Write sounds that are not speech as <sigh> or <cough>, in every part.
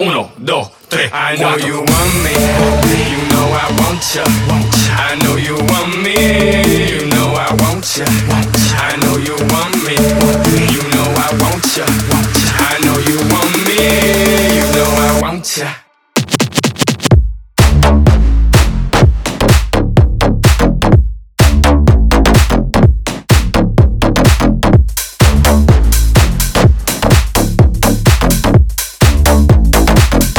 Uno, dos, tres. I know you want me. You know I want ya. I know you want me. You know I want ya. I know you want me. You know I want ya. I know you want me.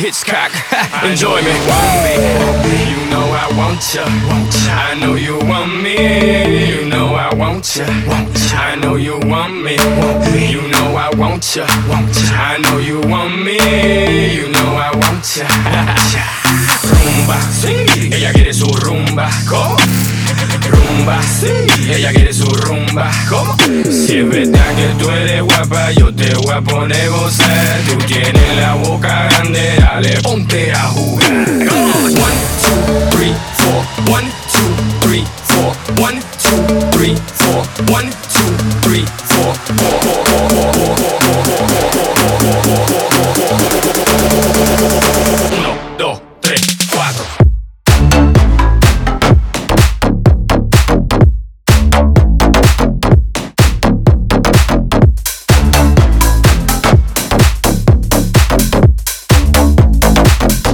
Hitchcock. <laughs> Enjoy me. Want me. You know I want ya. I know you want me. You know I want ya. I know you want me. You know I want ya. I know you want me. You know I want ya. Rumba, sí, ella quiere su rumba. ¿Cómo? Rumba, sí, ella quiere su rumba. ¿Cómo? Si es verdad que tú eres guapa, yo te voy a poner gozar. Tú tienes la boca grande, ponte a jugar. One, two, three, four. One, two, three, four. One, two, three, four. One, two,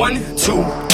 One, two.